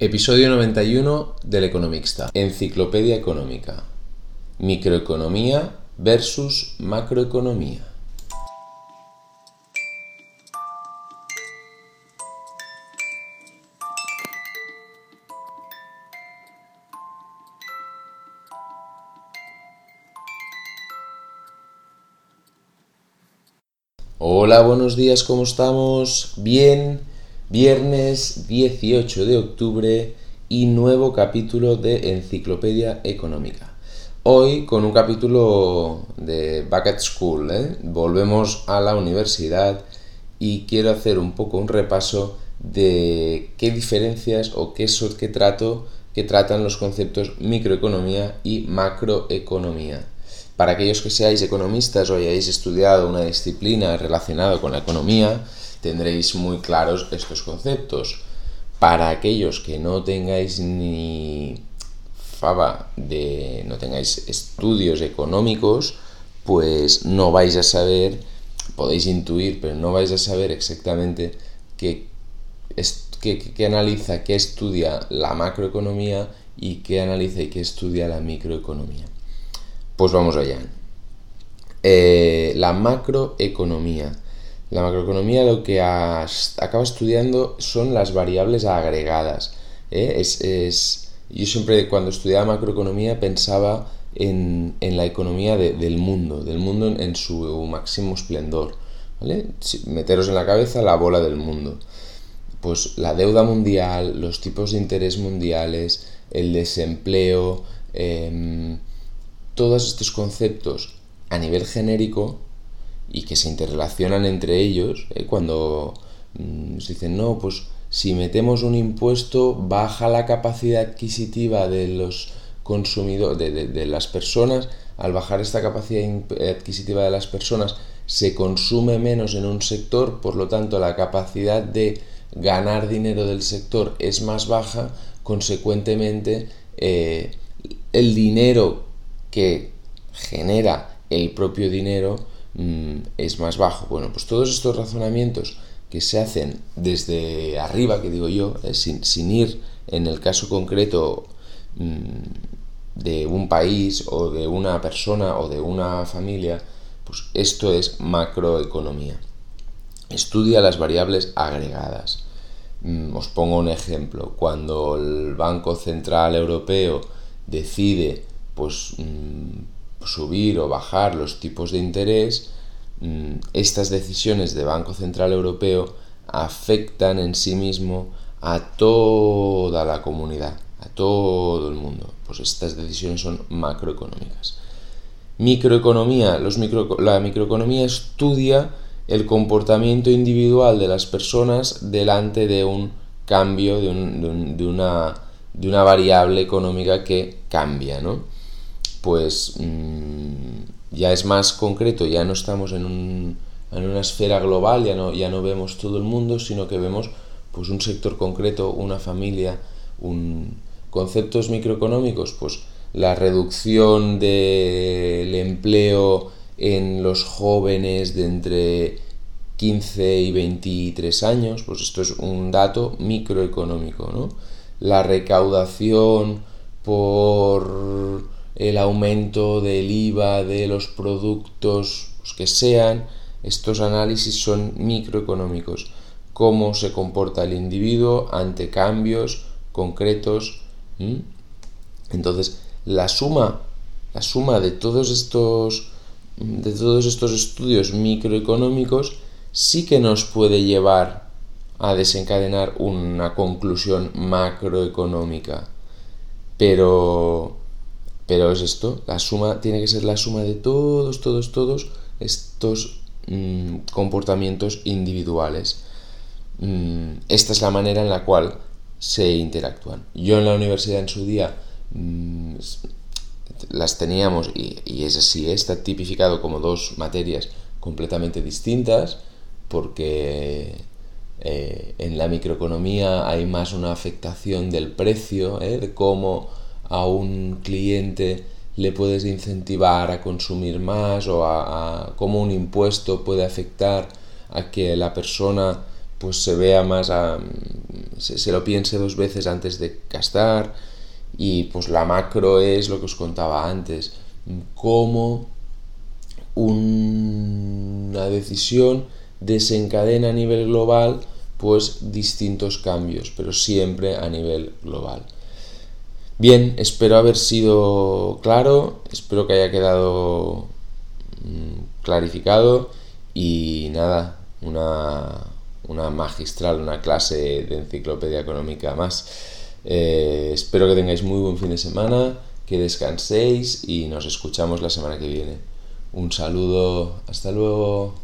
Episodio 91 del Economista. Enciclopedia Económica. Microeconomía versus macroeconomía. Hola, buenos días, ¿cómo estamos? Bien. Viernes 18 de octubre y nuevo capítulo de Enciclopedia Económica. Hoy con un capítulo de Back at School, ¿eh? volvemos a la universidad y quiero hacer un poco un repaso de qué diferencias o qué, qué trato que tratan los conceptos microeconomía y macroeconomía. Para aquellos que seáis economistas o hayáis estudiado una disciplina relacionada con la economía, tendréis muy claros estos conceptos. Para aquellos que no tengáis ni fava de no tengáis estudios económicos, pues no vais a saber, podéis intuir, pero no vais a saber exactamente qué, qué, analiza, qué estudia la macroeconomía y qué analiza y qué estudia la microeconomía. Pues vamos allá. Eh, la macroeconomía la macroeconomía lo que acaba estudiando son las variables agregadas. ¿eh? Yo siempre cuando estudiaba macroeconomía pensaba en, la economía del mundo, del mundo en, su máximo esplendor. Meteros en la cabeza la bola del mundo. Pues la deuda mundial, los tipos de interés mundiales, el desempleo, em, todos estos conceptos a nivel genérico y que se interrelacionan entre ellos, ¿eh? cuando mm, se dicen, no, pues si metemos un impuesto baja la capacidad adquisitiva de los consumidores, de, las personas, al bajar esta capacidad adquisitiva de las personas se consume menos en un sector, por lo tanto la capacidad de ganar dinero del sector es más baja, consecuentemente eh, el dinero que genera el propio dinero Mm, es más bajo. Bueno, pues todos estos razonamientos que se hacen desde arriba, que digo yo, eh, sin, ir en el caso concreto mm, de un país o de una persona o de una familia, pues esto es macroeconomía. Estudia las variables agregadas. Mm, os pongo un ejemplo. Cuando el Banco Central Europeo decide pues subir o bajar los tipos de interés, mm, estas decisiones de Banco Central Europeo afectan en sí mismo a toda la comunidad, a todo el mundo. Pues estas decisiones son macroeconómicas. Microeconomía. La microeconomía estudia el comportamiento individual de las personas delante de un cambio, de, una, de una variable económica que cambia, ¿no? Pues mm, ya es más concreto, ya no estamos en, un, en, una esfera global, ya no, ya no vemos todo el mundo, sino que vemos pues un sector concreto, una familia, un, conceptos microeconómicos, pues la reducción del empleo en los jóvenes de entre 15 y 23 años, pues esto es un dato microeconómico, ¿no? La recaudación por el aumento del IVA de los productos que sean, estos análisis son microeconómicos. Cómo se comporta el individuo ante cambios concretos. Entonces, la suma, la suma de todos estos de todos estos estudios microeconómicos sí que nos puede llevar a desencadenar una conclusión macroeconómica. Pero pero es esto, la suma tiene que ser la suma de todos, todos, todos estos mm, comportamientos individuales. Mm, esta es la manera en la cual se interactúan. Yo en la universidad en su día mm, las teníamos, y, es así, está tipificado como dos materias completamente distintas, porque eh, en la microeconomía hay más una afectación del precio, ¿eh? de cómo a un cliente le puedes incentivar a consumir más o a, cómo un impuesto puede afectar a que la persona pues se vea más se, se, lo piense dos veces antes de gastar y pues la macro es lo que os contaba antes cómo una decisión desencadena a nivel global pues distintos cambios, pero siempre a nivel global. Bien, espero haber sido claro, espero que haya quedado mm, clarificado y nada, una, una, magistral, una clase de enciclopedia económica más. Eh, espero que tengáis muy buen fin de semana, que descanséis y nos escuchamos la semana que viene. Un saludo, hasta luego.